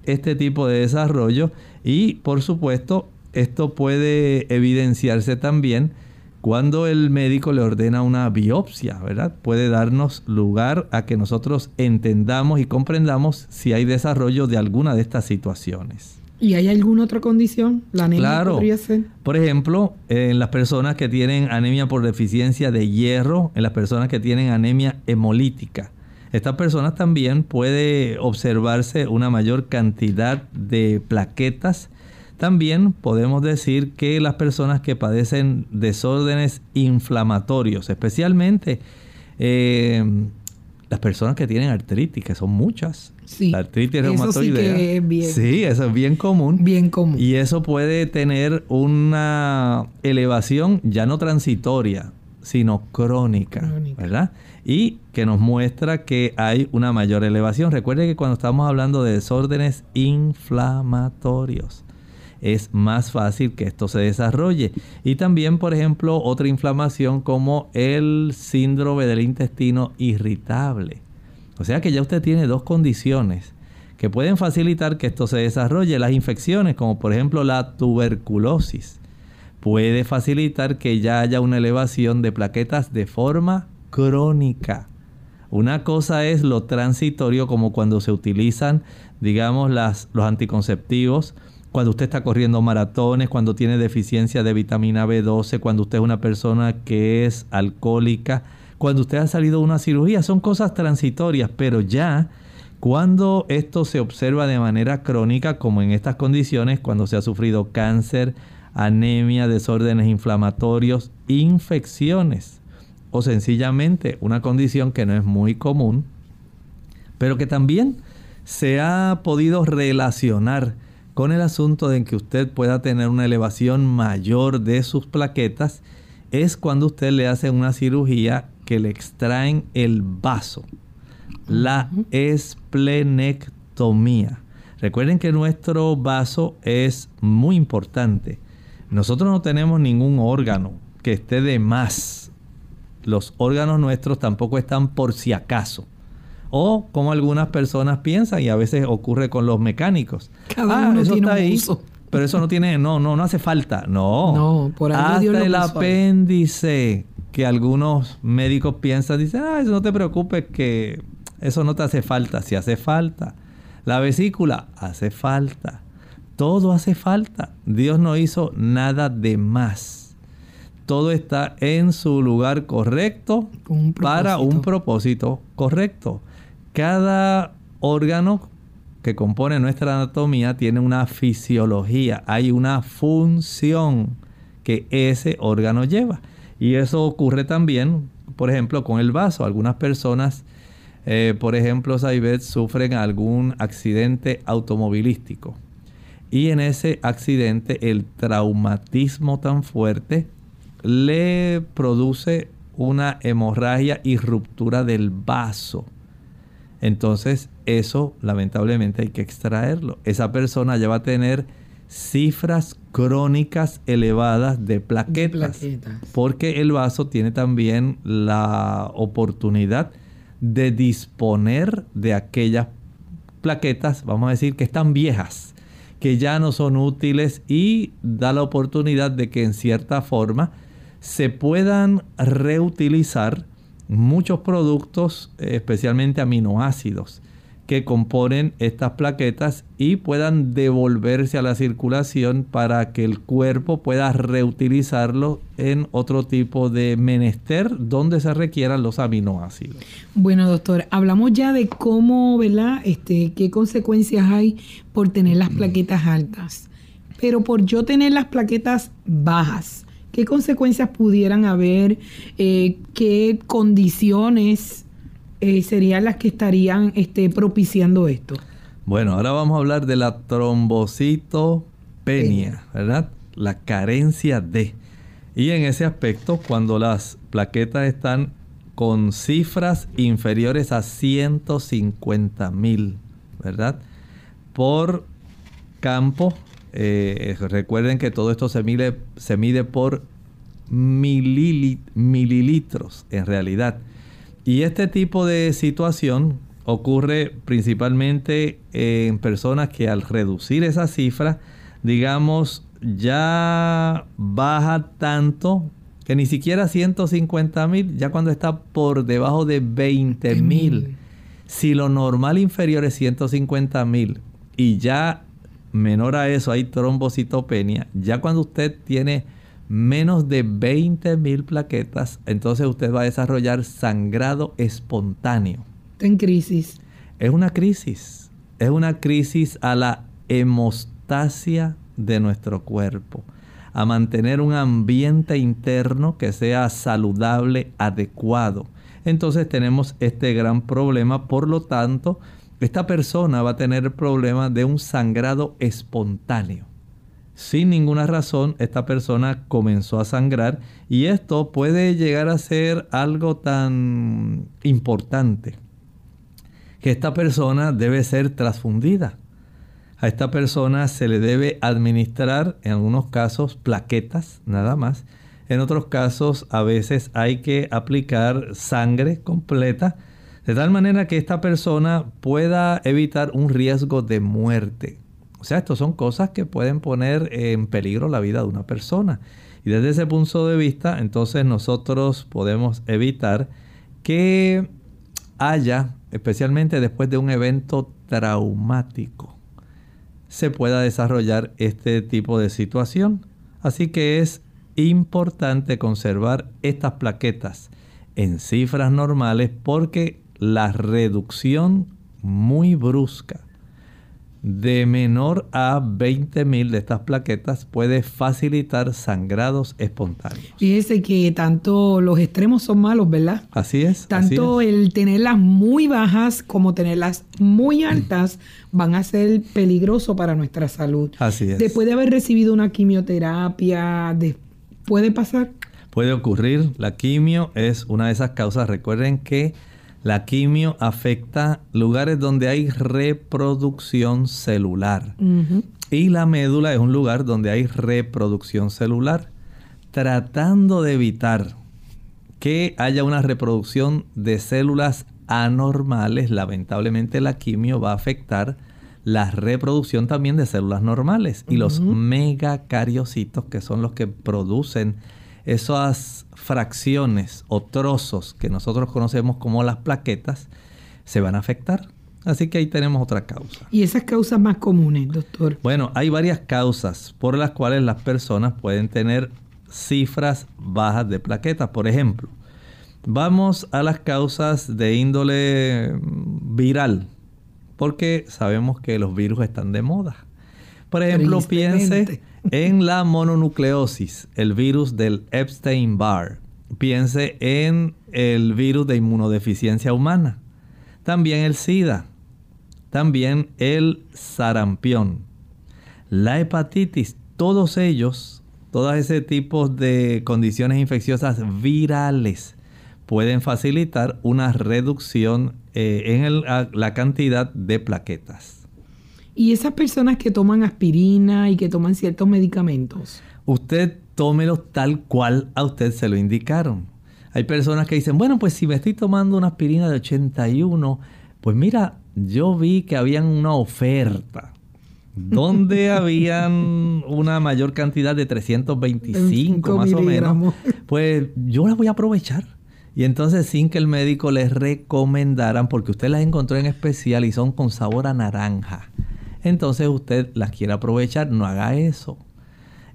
este tipo de desarrollo y por supuesto esto puede evidenciarse también cuando el médico le ordena una biopsia, ¿verdad? Puede darnos lugar a que nosotros entendamos y comprendamos si hay desarrollo de alguna de estas situaciones. ¿Y hay alguna otra condición? ¿La anemia claro. podría ser? Por ejemplo, en las personas que tienen anemia por deficiencia de hierro, en las personas que tienen anemia hemolítica. Estas personas también puede observarse una mayor cantidad de plaquetas también podemos decir que las personas que padecen desórdenes inflamatorios, especialmente eh, las personas que tienen artritis, que son muchas. Sí, la artritis reumatoidea. Sí, es bien, sí, eso es bien común. Bien común. Y eso puede tener una elevación ya no transitoria, sino crónica, crónica, ¿verdad? Y que nos muestra que hay una mayor elevación. Recuerde que cuando estamos hablando de desórdenes inflamatorios, es más fácil que esto se desarrolle. Y también, por ejemplo, otra inflamación como el síndrome del intestino irritable. O sea que ya usted tiene dos condiciones que pueden facilitar que esto se desarrolle. Las infecciones, como por ejemplo la tuberculosis, puede facilitar que ya haya una elevación de plaquetas de forma crónica. Una cosa es lo transitorio, como cuando se utilizan, digamos, las, los anticonceptivos cuando usted está corriendo maratones, cuando tiene deficiencia de vitamina B12, cuando usted es una persona que es alcohólica, cuando usted ha salido de una cirugía, son cosas transitorias, pero ya cuando esto se observa de manera crónica, como en estas condiciones, cuando se ha sufrido cáncer, anemia, desórdenes inflamatorios, infecciones, o sencillamente una condición que no es muy común, pero que también se ha podido relacionar con el asunto de que usted pueda tener una elevación mayor de sus plaquetas es cuando usted le hace una cirugía que le extraen el vaso, la esplenectomía. Recuerden que nuestro vaso es muy importante. Nosotros no tenemos ningún órgano que esté de más. Los órganos nuestros tampoco están por si acaso o como algunas personas piensan y a veces ocurre con los mecánicos. Cada ah, eso está ahí. Pero eso no tiene, no, no, no hace falta. No. No, por Hasta el apéndice que algunos médicos piensan, dicen, ah, eso no te preocupes que eso no te hace falta. Si hace falta. La vesícula hace falta. Todo hace falta. Dios no hizo nada de más. Todo está en su lugar correcto para un propósito correcto. Cada órgano que compone nuestra anatomía tiene una fisiología, hay una función que ese órgano lleva. Y eso ocurre también, por ejemplo, con el vaso. Algunas personas, eh, por ejemplo, Saibet, sufren algún accidente automovilístico. Y en ese accidente el traumatismo tan fuerte le produce una hemorragia y ruptura del vaso. Entonces, eso lamentablemente hay que extraerlo. Esa persona ya va a tener cifras crónicas elevadas de plaquetas, porque el vaso tiene también la oportunidad de disponer de aquellas plaquetas, vamos a decir, que están viejas, que ya no son útiles y da la oportunidad de que en cierta forma se puedan reutilizar muchos productos, especialmente aminoácidos que componen estas plaquetas y puedan devolverse a la circulación para que el cuerpo pueda reutilizarlo en otro tipo de menester donde se requieran los aminoácidos. Bueno, doctor, hablamos ya de cómo, ¿verdad? Este, qué consecuencias hay por tener las plaquetas altas. Pero por yo tener las plaquetas bajas, ¿qué consecuencias pudieran haber? Eh, ¿Qué condiciones eh, serían las que estarían este, propiciando esto? Bueno, ahora vamos a hablar de la trombocitopenia, ¿verdad? La carencia de. Y en ese aspecto, cuando las plaquetas están con cifras inferiores a 150 mil, ¿verdad? Por campo, eh, recuerden que todo esto se mide, se mide por mililitros en realidad. Y este tipo de situación ocurre principalmente en personas que al reducir esa cifra, digamos, ya baja tanto que ni siquiera 150 mil, ya cuando está por debajo de 20 mil. Si lo normal inferior es 150 mil y ya menor a eso hay trombocitopenia, ya cuando usted tiene menos de 20 mil plaquetas, entonces usted va a desarrollar sangrado espontáneo. En crisis. Es una crisis. Es una crisis a la hemostasia de nuestro cuerpo. A mantener un ambiente interno que sea saludable, adecuado. Entonces tenemos este gran problema. Por lo tanto, esta persona va a tener el problema de un sangrado espontáneo sin ninguna razón esta persona comenzó a sangrar y esto puede llegar a ser algo tan importante que esta persona debe ser transfundida. A esta persona se le debe administrar en algunos casos plaquetas nada más. En otros casos a veces hay que aplicar sangre completa de tal manera que esta persona pueda evitar un riesgo de muerte. O sea, esto son cosas que pueden poner en peligro la vida de una persona. Y desde ese punto de vista, entonces nosotros podemos evitar que haya, especialmente después de un evento traumático, se pueda desarrollar este tipo de situación. Así que es importante conservar estas plaquetas en cifras normales porque la reducción muy brusca de menor a 20.000 de estas plaquetas puede facilitar sangrados espontáneos. Fíjese que tanto los extremos son malos, ¿verdad? Así es. Tanto el tenerlas muy bajas como tenerlas muy altas van a ser peligroso para nuestra salud. Así es. Después de haber recibido una quimioterapia, ¿puede pasar? Puede ocurrir. La quimio es una de esas causas. Recuerden que la quimio afecta lugares donde hay reproducción celular. Y la médula es un lugar donde hay reproducción celular. Tratando de evitar que haya una reproducción de células anormales, lamentablemente la quimio va a afectar la reproducción también de células normales y los megacariocitos que son los que producen esas fracciones o trozos que nosotros conocemos como las plaquetas se van a afectar. Así que ahí tenemos otra causa. ¿Y esas causas más comunes, doctor? Bueno, hay varias causas por las cuales las personas pueden tener cifras bajas de plaquetas. Por ejemplo, vamos a las causas de índole viral, porque sabemos que los virus están de moda. Por ejemplo, piense en la mononucleosis, el virus del Epstein-Barr. Piense en el virus de inmunodeficiencia humana. También el SIDA. También el sarampión. La hepatitis. Todos ellos, todos ese tipo de condiciones infecciosas virales pueden facilitar una reducción eh, en la cantidad de plaquetas. Y esas personas que toman aspirina y que toman ciertos medicamentos. Usted tómelos tal cual a usted se lo indicaron. Hay personas que dicen, bueno, pues si me estoy tomando una aspirina de 81, pues mira, yo vi que había una oferta donde habían una mayor cantidad de 325 más o menos, pues yo las voy a aprovechar. Y entonces sin que el médico les recomendaran, porque usted las encontró en especial y son con sabor a naranja, entonces usted las quiere aprovechar, no haga eso.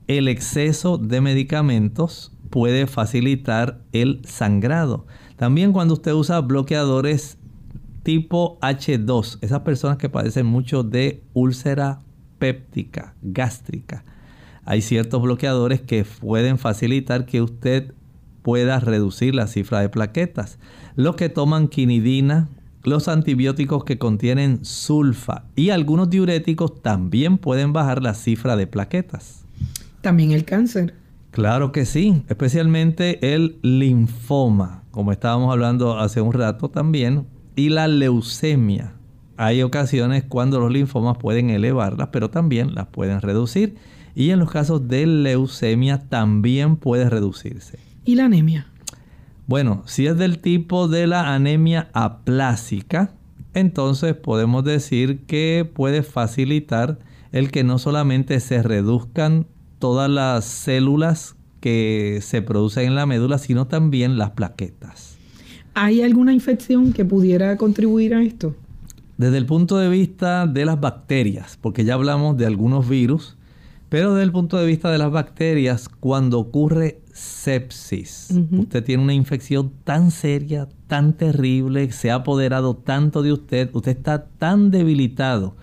El exceso de medicamentos puede facilitar el sangrado. También cuando usted usa bloqueadores tipo H2, esas personas que padecen mucho de úlcera péptica, gástrica, hay ciertos bloqueadores que pueden facilitar que usted pueda reducir la cifra de plaquetas. Los que toman quinidina, los antibióticos que contienen sulfa y algunos diuréticos también pueden bajar la cifra de plaquetas. También el cáncer. Claro que sí, especialmente el linfoma, como estábamos hablando hace un rato también, y la leucemia. Hay ocasiones cuando los linfomas pueden elevarlas, pero también las pueden reducir. Y en los casos de leucemia también puede reducirse. ¿Y la anemia? Bueno, si es del tipo de la anemia aplásica, entonces podemos decir que puede facilitar el que no solamente se reduzcan todas las células que se producen en la médula, sino también las plaquetas. ¿Hay alguna infección que pudiera contribuir a esto? Desde el punto de vista de las bacterias, porque ya hablamos de algunos virus, pero desde el punto de vista de las bacterias, cuando ocurre sepsis, usted tiene una infección tan seria, tan terrible, se ha apoderado tanto de usted, usted está tan debilitado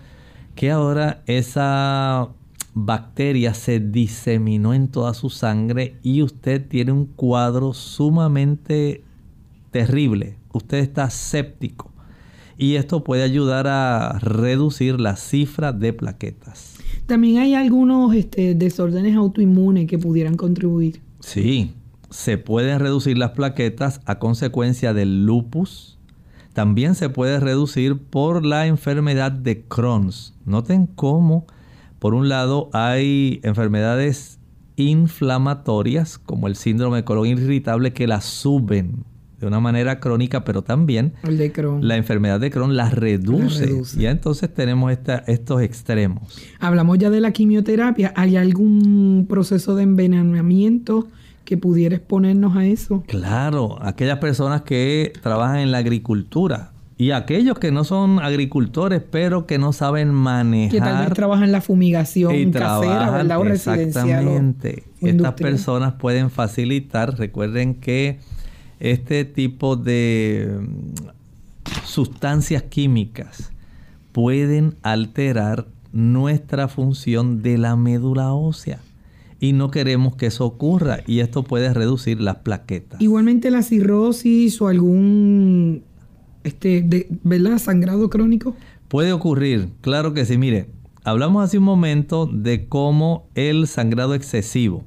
que ahora esa bacteria se diseminó en toda su sangre y usted tiene un cuadro sumamente terrible, usted está séptico y esto puede ayudar a reducir la cifra de plaquetas. También hay algunos este, desórdenes autoinmunes que pudieran contribuir. Sí, se pueden reducir las plaquetas a consecuencia del lupus. También se puede reducir por la enfermedad de Crohn's. Noten cómo, por un lado, hay enfermedades inflamatorias como el síndrome de colon irritable que las suben de una manera crónica, pero también la enfermedad de Crohn la reduce. Y entonces tenemos estos extremos. Hablamos ya de la quimioterapia. ¿Hay algún proceso de envenenamiento que pudiera exponernos a eso? Claro, aquellas personas que trabajan en la agricultura. Y aquellos que no son agricultores, pero que no saben manejar. Que tal vez trabajan en la fumigación casera, ¿verdad? O exactamente. Estas personas pueden facilitar, recuerden que este tipo de mm, sustancias químicas pueden alterar nuestra función de la médula ósea. Y no queremos que eso ocurra y esto puede reducir las plaquetas. Igualmente la cirrosis o algún este, de, ¿verdad? sangrado crónico. Puede ocurrir, claro que sí. Mire, hablamos hace un momento de cómo el sangrado excesivo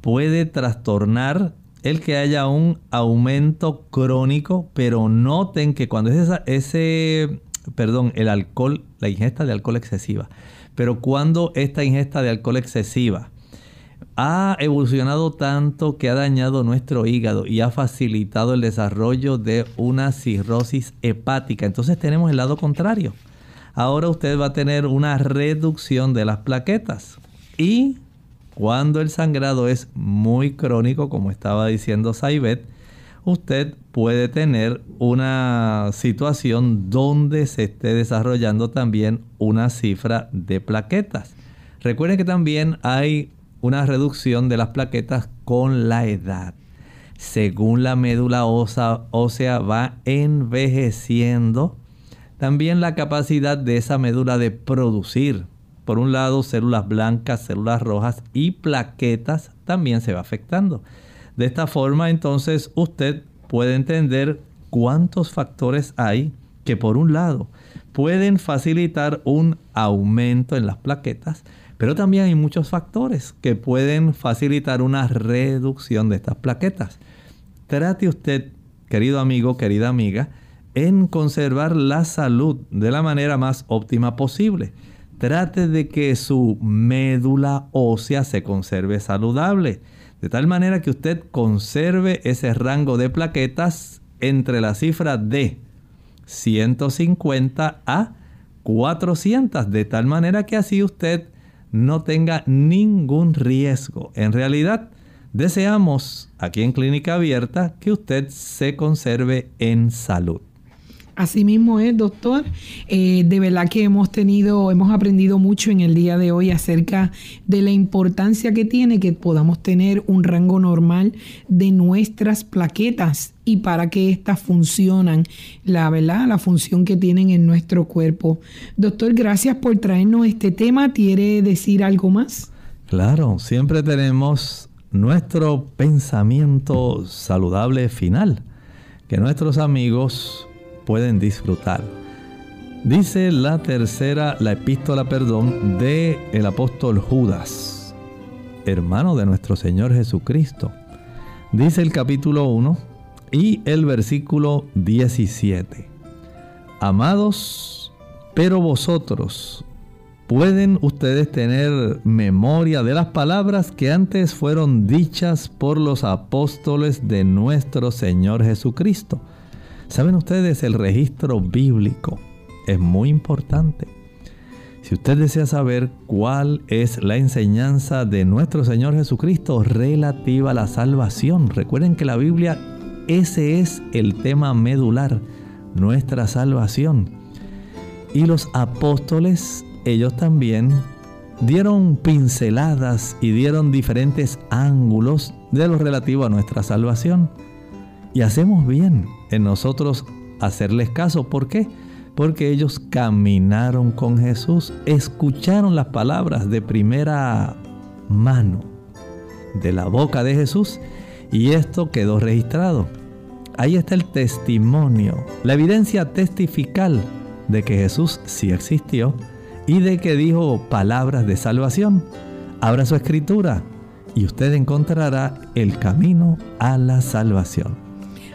puede trastornar el que haya un aumento crónico, pero noten que cuando es ese, perdón, el alcohol, la ingesta de alcohol excesiva, pero cuando esta ingesta de alcohol excesiva ha evolucionado tanto que ha dañado nuestro hígado y ha facilitado el desarrollo de una cirrosis hepática, entonces tenemos el lado contrario. Ahora usted va a tener una reducción de las plaquetas y cuando el sangrado es muy crónico, como estaba diciendo Saibet, usted puede tener una situación donde se esté desarrollando también una cifra de plaquetas. Recuerden que también hay una reducción de las plaquetas con la edad. Según la médula ósea, ósea va envejeciendo, también la capacidad de esa médula de producir por un lado, células blancas, células rojas y plaquetas también se va afectando. De esta forma, entonces, usted puede entender cuántos factores hay que, por un lado, pueden facilitar un aumento en las plaquetas, pero también hay muchos factores que pueden facilitar una reducción de estas plaquetas. Trate usted, querido amigo, querida amiga, en conservar la salud de la manera más óptima posible trate de que su médula ósea se conserve saludable, de tal manera que usted conserve ese rango de plaquetas entre la cifra de 150 a 400, de tal manera que así usted no tenga ningún riesgo. En realidad, deseamos aquí en Clínica Abierta que usted se conserve en salud. Así mismo es, doctor. Eh, de verdad que hemos tenido, hemos aprendido mucho en el día de hoy acerca de la importancia que tiene que podamos tener un rango normal de nuestras plaquetas y para que éstas funcionan, la verdad, la función que tienen en nuestro cuerpo. Doctor, gracias por traernos este tema. ¿Quiere decir algo más? Claro, siempre tenemos nuestro pensamiento saludable final, que nuestros amigos pueden disfrutar. Dice la tercera, la epístola, perdón, de el apóstol Judas, hermano de nuestro Señor Jesucristo. Dice el capítulo 1 y el versículo 17. Amados, pero vosotros pueden ustedes tener memoria de las palabras que antes fueron dichas por los apóstoles de nuestro Señor Jesucristo Saben ustedes, el registro bíblico es muy importante. Si usted desea saber cuál es la enseñanza de nuestro Señor Jesucristo relativa a la salvación, recuerden que la Biblia, ese es el tema medular, nuestra salvación. Y los apóstoles, ellos también dieron pinceladas y dieron diferentes ángulos de lo relativo a nuestra salvación. Y hacemos bien en nosotros hacerles caso. ¿Por qué? Porque ellos caminaron con Jesús, escucharon las palabras de primera mano de la boca de Jesús y esto quedó registrado. Ahí está el testimonio, la evidencia testifical de que Jesús sí existió y de que dijo palabras de salvación. Abra su escritura y usted encontrará el camino a la salvación.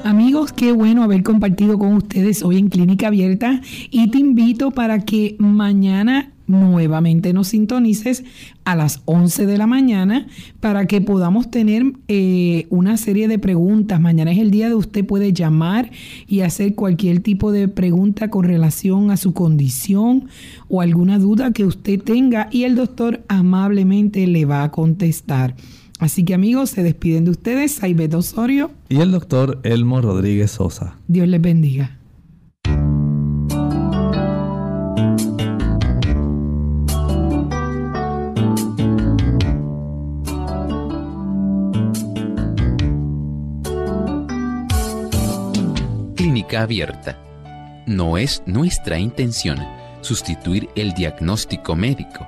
Amigos, qué bueno haber compartido con ustedes hoy en Clínica Abierta y te invito para que mañana nuevamente nos sintonices a las 11 de la mañana para que podamos tener eh, una serie de preguntas. Mañana es el día de usted puede llamar y hacer cualquier tipo de pregunta con relación a su condición o alguna duda que usted tenga y el doctor amablemente le va a contestar. Así que amigos, se despiden de ustedes, Saibeto Osorio y el doctor Elmo Rodríguez Sosa. Dios les bendiga. Clínica abierta. No es nuestra intención sustituir el diagnóstico médico